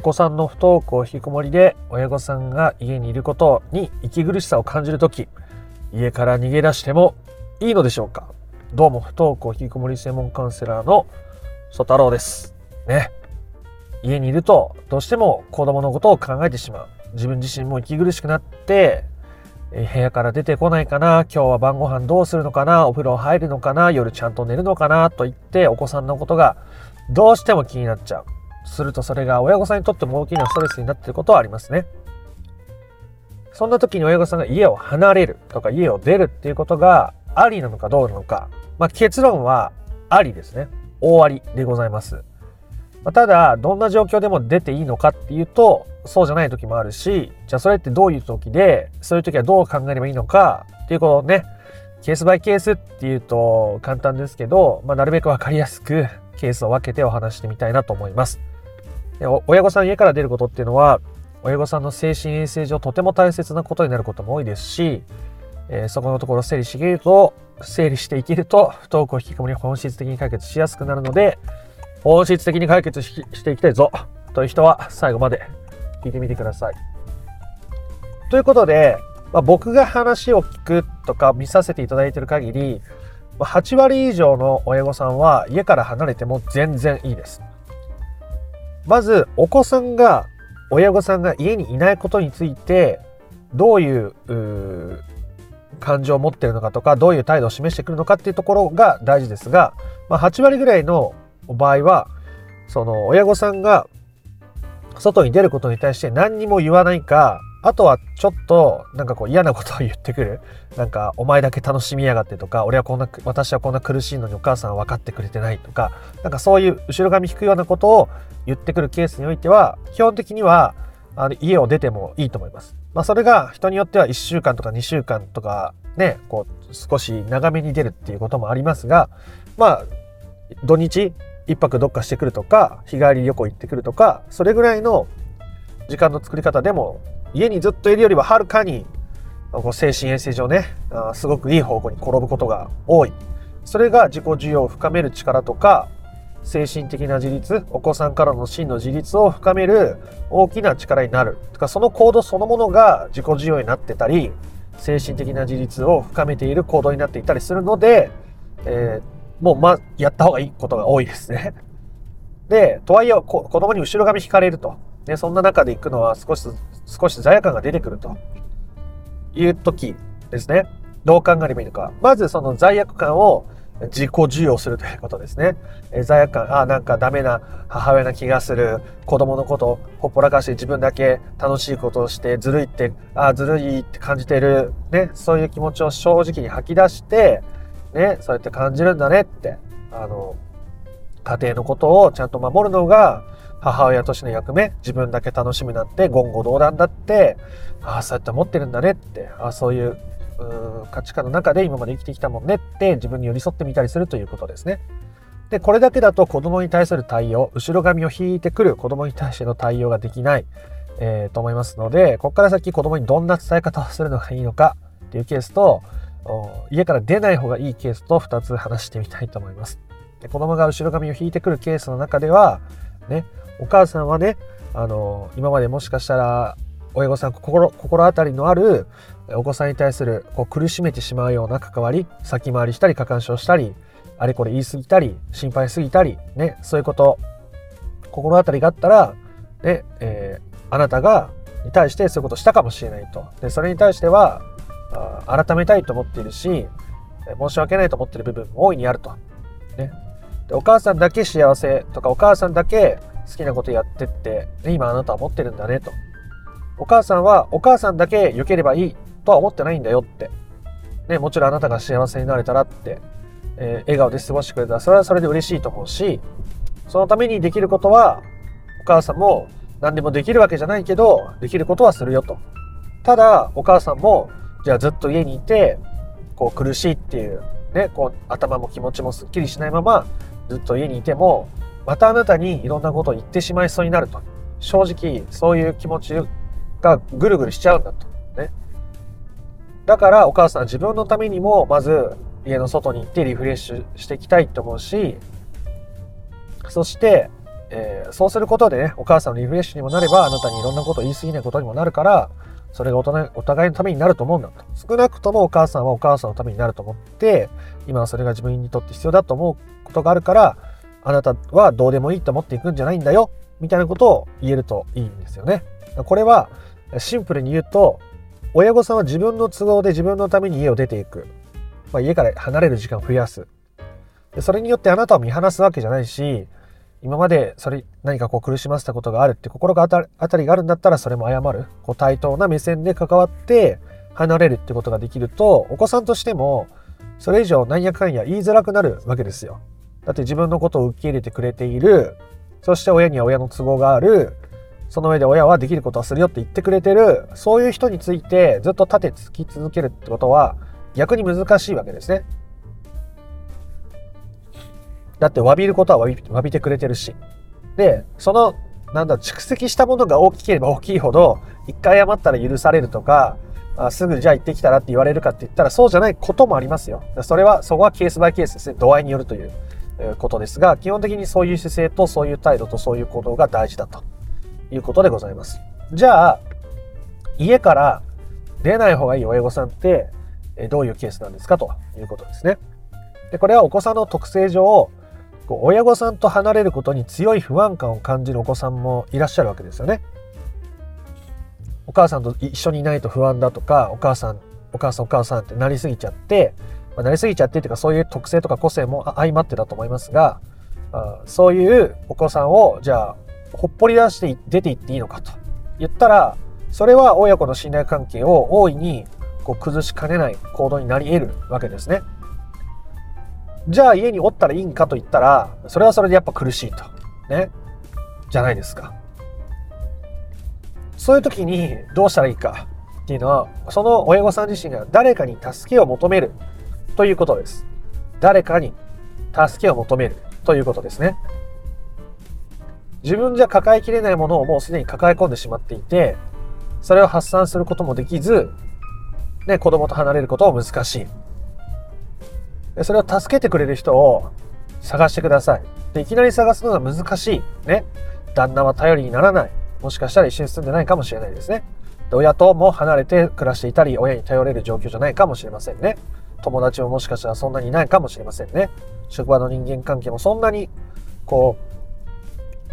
お子さんの不登校引きこもりで親御さんが家にいることに息苦しさを感じる時家から逃げ出してもいいのでしょうか？どうも不登校引きこもり専門カウンセラーの曽太郎です。ね。家にいるとどうしても子供のことを考えてしまう。自分自身も息苦しくなって部屋から出てこないかな。今日は晩ご飯どうするのかな？お風呂入るのかな？夜ちゃんと寝るのかな？と言ってお子さんのことがどうしても気になっちゃう。するとそれが親御さんにとっても大きなストレスになっていることはありますね。そんな時に親御さんが家を離れるとか家を出るっていうことがありなのかどうなのか。まあ、結論はありですね。大ありでございます。まあ、ただ、どんな状況でも出ていいのかっていうと、そうじゃない時もあるし、じゃあそれってどういう時で、そういう時はどう考えればいいのかっていうことをね、ケースバイケースっていうと簡単ですけど、まあ、なるべくわかりやすくケースを分けてお話してみたいなと思います。親御さん家から出ることっていうのは親御さんの精神衛生上とても大切なことになることも多いですし、えー、そこのところ整理していけると整理していけると不登校引きこもり本質的に解決しやすくなるので本質的に解決していきたいぞという人は最後まで聞いてみてください。ということで、まあ、僕が話を聞くとか見させていただいている限り8割以上の親御さんは家から離れても全然いいです。まずお子さんが親御さんが家にいないことについてどういう感情を持ってるのかとかどういう態度を示してくるのかっていうところが大事ですが、まあ、8割ぐらいの場合はその親御さんが外に出ることに対して何にも言わないかあとはちょっとなんかこう嫌なことを言ってくる。なんかお前だけ楽しみやがってとか、俺はこんな、私はこんな苦しいのにお母さんは分かってくれてないとか、なんかそういう後ろ髪引くようなことを言ってくるケースにおいては、基本的にはあの家を出てもいいと思います。まあそれが人によっては1週間とか2週間とかね、こう少し長めに出るっていうこともありますが、まあ土日一泊どっかしてくるとか、日帰り旅行行ってくるとか、それぐらいの時間の作り方でも家にずっといるよりははるかに精神衛生上ねすごくいい方向に転ぶことが多い。それが自己需要を深める力とか精神的な自立お子さんからの真の自立を深める大きな力になる。とかその行動そのものが自己需要になってたり精神的な自立を深めている行動になっていたりするので、えー、もうまあやった方がいいことが多いですね。でとはいえ子供に後ろ髪引かれると。ね、そんな中で行くのは少し、少し罪悪感が出てくるという時ですね。どう考えればいいのか。まずその罪悪感を自己授与するということですね。え罪悪感、あなんかダメな母親な気がする。子供のことほっぽらかして自分だけ楽しいことをしてずるいって、あずるいって感じてる。ね、そういう気持ちを正直に吐き出して、ね、そうやって感じるんだねって、あの、家庭のことをちゃんと守るのが、母親としての役目自分だけ楽しむなんて言語道断だってああそうやって思ってるんだねってああそういう価値観の中で今まで生きてきたもんねって自分に寄り添ってみたりするということですね。でこれだけだと子供に対する対応後ろ髪を引いてくる子供に対しての対応ができない、えー、と思いますのでここから先子供にどんな伝え方をするのがいいのかっていうケースと家から出ない方がいいケースと2つ話してみたいと思います。で子供が後ろ髪を引いてくるケースの中ではね。お母さんはねあの今までもしかしたら親御さん心心当たりのあるお子さんに対するこう苦しめてしまうような関わり先回りしたり過干渉したりあれこれ言い過ぎたり心配すぎたりねそういうこと心当たりがあったらね、えー、あなたがに対してそういうことしたかもしれないと。でそれに対してはあ改めたいと思っているし申し訳ないと思っている部分も大いにあると、ね、でお母さんだけ幸せとかお母さんだけ好きなことやってって、ね、今あなたは持ってるんだねと。お母さんはお母さんだけ良ければいいとは思ってないんだよって。ね、もちろんあなたが幸せになれたらって、えー、笑顔で過ごしてくれたらそれはそれで嬉しいと思うし、そのためにできることはお母さんも何でもできるわけじゃないけど、できることはするよと。ただ、お母さんも、じゃあずっと家にいて、こう苦しいっていう、ね、こう頭も気持ちもすっきりしないまま、ずっと家にいても、またあなたにいろんなことを言ってしまいそうになると。正直、そういう気持ちがぐるぐるしちゃうんだと。ね。だからお母さん自分のためにも、まず家の外に行ってリフレッシュしていきたいと思うし、そして、えー、そうすることでね、お母さんのリフレッシュにもなれば、あなたにいろんなことを言い過ぎないことにもなるから、それがお互いのためになると思うんだと。少なくともお母さんはお母さんのためになると思って、今はそれが自分にとって必要だと思うことがあるから、あなたはどうでもいいと思っていくんじゃないんだよ、みたいなことを言えるといいんですよね。これは、シンプルに言うと、親御さんは自分の都合で自分のために家を出ていく。まあ、家から離れる時間を増やす。でそれによってあなたを見放すわけじゃないし、今までそれ何かこう苦しませたことがあるって心が当たりがあるんだったらそれも謝る。こう対等な目線で関わって離れるってことができると、お子さんとしてもそれ以上なんやかんや言いづらくなるわけですよ。だって自分のことを受け入れてくれている、そして親には親の都合がある、その上で親はできることはするよって言ってくれてる、そういう人についてずっと立てつき続けるってことは逆に難しいわけですね。だって詫びることは詫び詫びてくれてるし。で、その、なんだ、蓄積したものが大きければ大きいほど、一回謝ったら許されるとか、あすぐじゃあ行ってきたらって言われるかって言ったらそうじゃないこともありますよ。それは、そこはケースバイケースですね。度合いによるということですが、基本的にそういう姿勢とそういう態度とそういう行動が大事だということでございます。じゃあ、家から出ない方がいい親御さんってどういうケースなんですかということですね。でこれはお子さんの特性上、親御さんと離れることに強い不安感を感じるお子さんもいらっしゃるわけですよね。お母さんと一緒にいないと不安だとか、お母さん、お母さんお母さんってなりすぎちゃって、まあ、なりすぎちゃってっていうかそういう特性とか個性も相まってだと思いますが、あそういうお子さんをじゃあほっぽり出して出ていっていいのかと言ったら、それは親子の信頼関係を大いにこう崩しかねない行動になり得るわけですね。じゃあ家におったらいいんかと言ったら、それはそれでやっぱ苦しいと。ね。じゃないですか。そういう時にどうしたらいいかっていうのは、その親御さん自身が誰かに助けを求めるということです。誰かに助けを求めるということですね。自分じゃ抱えきれないものをもうすでに抱え込んでしまっていて、それを発散することもできず、ね、子供と離れることも難しい。それを助けてくれる人を探してください。でいきなり探すのが難しい。ね。旦那は頼りにならない。もしかしたら一緒に住んでないかもしれないですね。で親とも離れて暮らしていたり、親に頼れる状況じゃないかもしれませんね。友達ももしかしたらそんなにいないかもしれませんね。職場の人間関係もそんなに、こ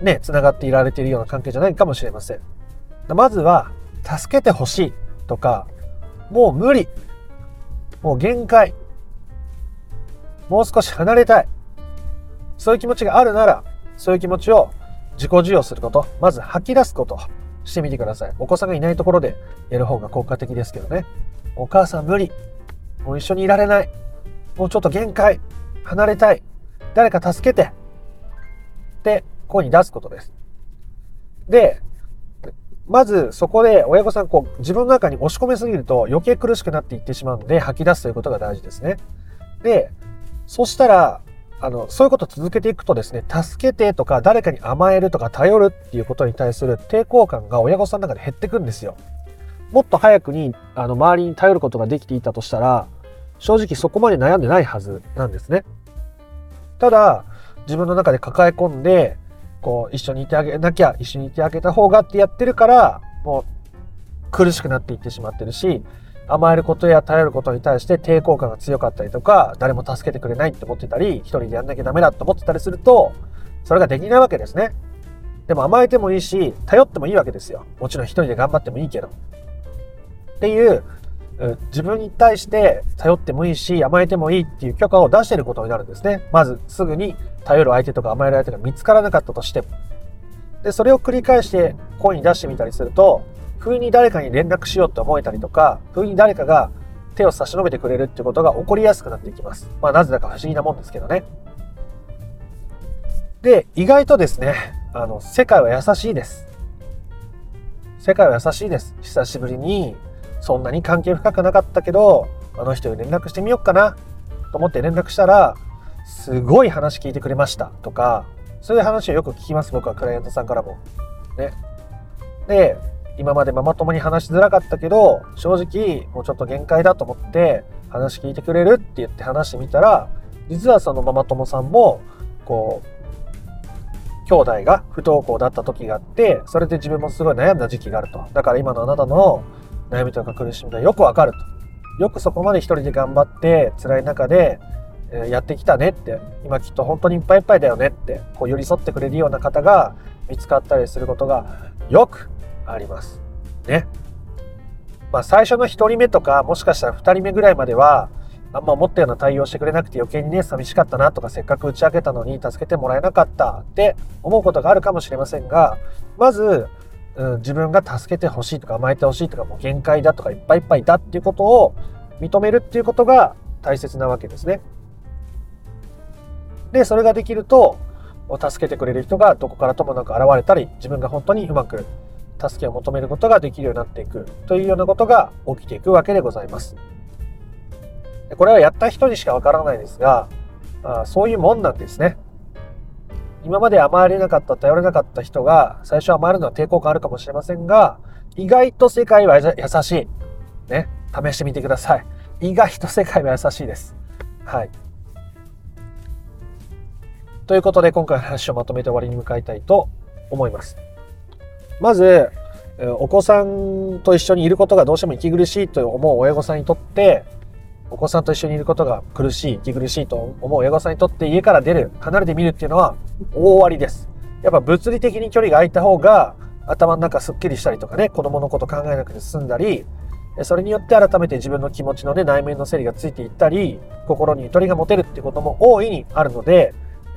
う、ね、繋がっていられているような関係じゃないかもしれません。まずは、助けてほしいとか、もう無理。もう限界。もう少し離れたい。そういう気持ちがあるなら、そういう気持ちを自己授与すること、まず吐き出すことしてみてください。お子さんがいないところでやる方が効果的ですけどね。お母さん無理。もう一緒にいられない。もうちょっと限界。離れたい。誰か助けて。って声に出すことです。で、まずそこで親御さんこう自分の中に押し込めすぎると余計苦しくなっていってしまうので吐き出すということが大事ですね。で、そしたら、あの、そういうことを続けていくとですね、助けてとか誰かに甘えるとか頼るっていうことに対する抵抗感が親御さんの中で減ってくんですよ。もっと早くに、あの、周りに頼ることができていたとしたら、正直そこまで悩んでないはずなんですね。ただ、自分の中で抱え込んで、こう、一緒にいてあげなきゃ、一緒にいてあげた方がってやってるから、もう、苦しくなっていってしまってるし、甘えることや頼ることに対して抵抗感が強かったりとか、誰も助けてくれないって思ってたり、一人でやんなきゃダメだって思ってたりすると、それができないわけですね。でも甘えてもいいし、頼ってもいいわけですよ。もちろん一人で頑張ってもいいけど。っていう、自分に対して頼ってもいいし、甘えてもいいっていう許可を出していることになるんですね。まずすぐに頼る相手とか甘える相手が見つからなかったとしても。で、それを繰り返して声に出してみたりすると、不意に誰かに連絡しようって思えたりとか、不意に誰かが手を差し伸べてくれるってことが起こりやすくなっていきます。まあなぜだか不思議なもんですけどね。で、意外とですね、あの、世界は優しいです。世界は優しいです。久しぶりに、そんなに関係深くなかったけど、あの人に連絡してみようかなと思って連絡したら、すごい話聞いてくれましたとか、そういう話をよく聞きます、僕はクライアントさんからも。ね。で、今までママ友に話しづらかったけど、正直もうちょっと限界だと思って話聞いてくれるって言って話してみたら、実はそのママ友さんも、こう、兄弟が不登校だった時があってそれで自分もすごい悩んだ時期があるとだから今のあなたの悩みとか苦しみがよくわかると。よくそこまで一人で頑張って辛い中でやってきたねって今きっと本当にいっぱいいっぱいだよねってこう寄り添ってくれるような方が見つかったりすることがよくありますね。まあ最初の1人目とかもしかしたら2人目ぐらいまではあんま思ったような対応してくれなくて余計にね寂しかったなとかせっかく打ち明けたのに助けてもらえなかったって思うことがあるかもしれませんがまず、うん、自分が助けてほしいとか甘えてほしいとかもう限界だとかいっぱいいっぱいいたっていうことを認めるっていうことが大切なわけですね。でそれができると助けてくれる人がどこからともなく現れたり自分が本当にうまく助けを求めることができるようになっていくというようなことが起きていくわけでございます。これはやった人にしかわからないですがあそういうもんなんですね。今まで甘えれなかった頼れなかった人が最初甘えるのは抵抗感あるかもしれませんが意外と世界は優しい。ね。試してみてください。意外と世界は優しいです。はい。ということで今回の話をまとめて終わりに向かいたいと思います。まず、お子さんと一緒にいることがどうしても息苦しいと思う親御さんにとって、お子さんと一緒にいることが苦しい、息苦しいと思う親御さんにとって家から出る、離れてみるっていうのは大ありです。やっぱ物理的に距離が空いた方が頭の中すっきりしたりとかね、子供のこと考えなくて済んだり、それによって改めて自分の気持ちのね、内面の整理がついていったり、心にゆとりが持てるってことも大いにあるので、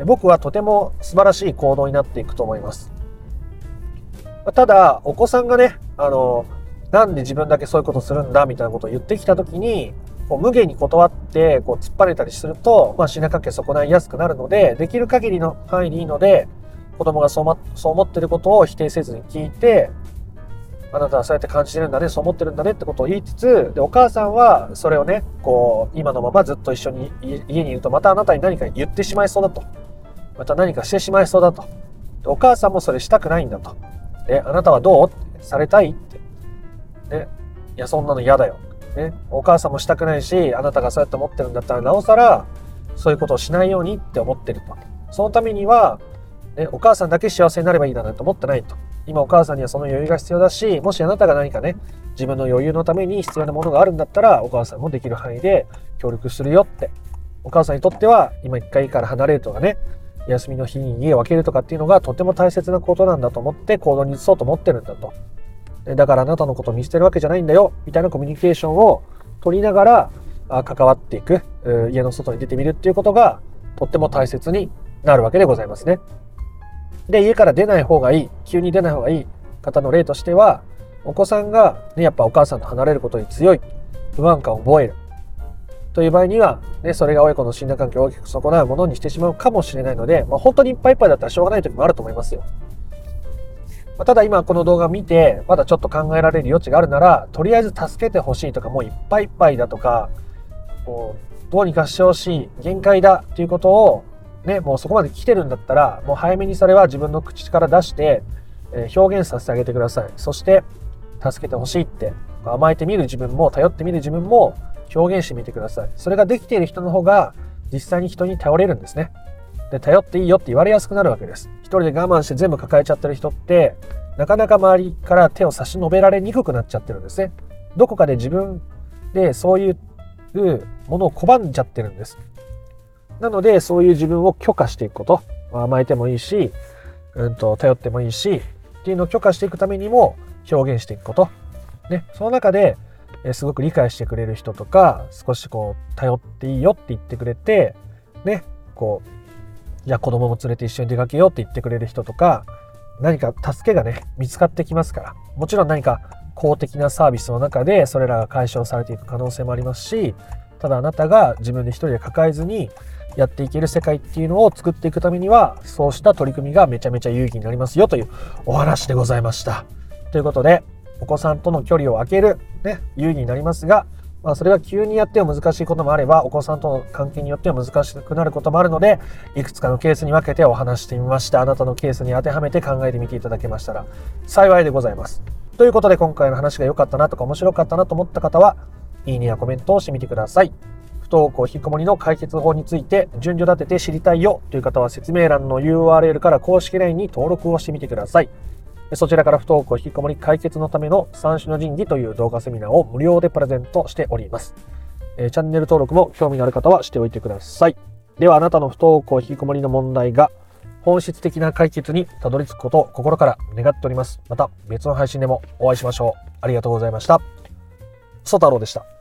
僕はとても素晴らしい行動になっていくと思います。ただ、お子さんがね、あの、なんで自分だけそういうことするんだみたいなことを言ってきたときに、こう無限に断ってこう突っ張れたりすると、まあ、品関係損ないやすくなるので、できる限りの範囲でいいので、子供がそう,、ま、そう思ってることを否定せずに聞いて、あなたはそうやって感じてるんだね、そう思ってるんだねってことを言いつつ、で、お母さんはそれをね、こう、今のままずっと一緒に家にいると、またあなたに何か言ってしまいそうだと。また何かしてしまいそうだと。お母さんもそれしたくないんだと。で、あなたはどう？されたいって。ね。いや、そんなの嫌だよ。ね。お母さんもしたくないし、あなたがそうやって思ってるんだったら、なおさら、そういうことをしないようにって思ってると。そのためには、ね、お母さんだけ幸せになればいいだなんて思ってないと。今お母さんにはその余裕が必要だし、もしあなたが何かね、自分の余裕のために必要なものがあるんだったら、お母さんもできる範囲で協力するよって。お母さんにとっては、今一回から離れるとかね、休みの日に家を分けるとかっていうのがとても大切なことなんだと思って行動に移そうと思ってるんだと。だからあなたのことを見捨てるわけじゃないんだよ、みたいなコミュニケーションを取りながら関わっていく、家の外に出てみるっていうことがとっても大切になるわけでございますね。で、家から出ない方がいい、急に出ない方がいい方の例としては、お子さんが、ね、やっぱお母さんと離れることに強い不安感を覚える。という場合には、ね、それが親子の信頼関係を大きく損なうものにしてしまうかもしれないので、まあ、本当にいっぱいいっぱいだったらしょうがない時もあると思いますよ。ま、ただ今この動画見て、まだちょっと考えられる余地があるなら、とりあえず助けてほしいとか、もういっぱいいっぱいだとか、もうどうにかしてほしい、限界だっていうことを、ね、もうそこまで来てるんだったら、もう早めにそれは自分の口から出して、え表現させてあげてください。そして、助けてほしいって、甘えてみる自分も、頼ってみる自分も、表現してみてください。それができている人の方が実際に人に頼れるんですね。で、頼っていいよって言われやすくなるわけです。一人で我慢して全部抱えちゃってる人って、なかなか周りから手を差し伸べられにくくなっちゃってるんですね。どこかで自分でそういうものを拒んじゃってるんです。なので、そういう自分を許可していくこと。甘えてもいいし、うんと、頼ってもいいし、っていうのを許可していくためにも表現していくこと。ね、その中で、えすごく理解してくれる人とか少しこう頼っていいよって言ってくれてねこうじゃあ子供も連れて一緒に出かけようって言ってくれる人とか何か助けがね見つかってきますからもちろん何か公的なサービスの中でそれらが解消されていく可能性もありますしただあなたが自分で一人で抱えずにやっていける世界っていうのを作っていくためにはそうした取り組みがめちゃめちゃ有意義になりますよというお話でございました。ということでお子さんとの距離を空ける、ね、有意義になりますが、まあ、それは急にやっては難しいこともあれば、お子さんとの関係によっては難しくなることもあるので、いくつかのケースに分けてお話してみました。あなたのケースに当てはめて考えてみていただけましたら幸いでございます。ということで今回の話が良かったなとか面白かったなと思った方は、いいねやコメントをしてみてください。不登校引きこもりの解決法について順序立てて知りたいよという方は説明欄の URL から公式 LINE に登録をしてみてください。そちらから不登校引きこもり解決のための三種の神器という動画セミナーを無料でプレゼントしております。えチャンネル登録も興味のある方はしておいてください。ではあなたの不登校引きこもりの問題が本質的な解決にたどり着くことを心から願っております。また別の配信でもお会いしましょう。ありがとうございました。ソ太郎でした。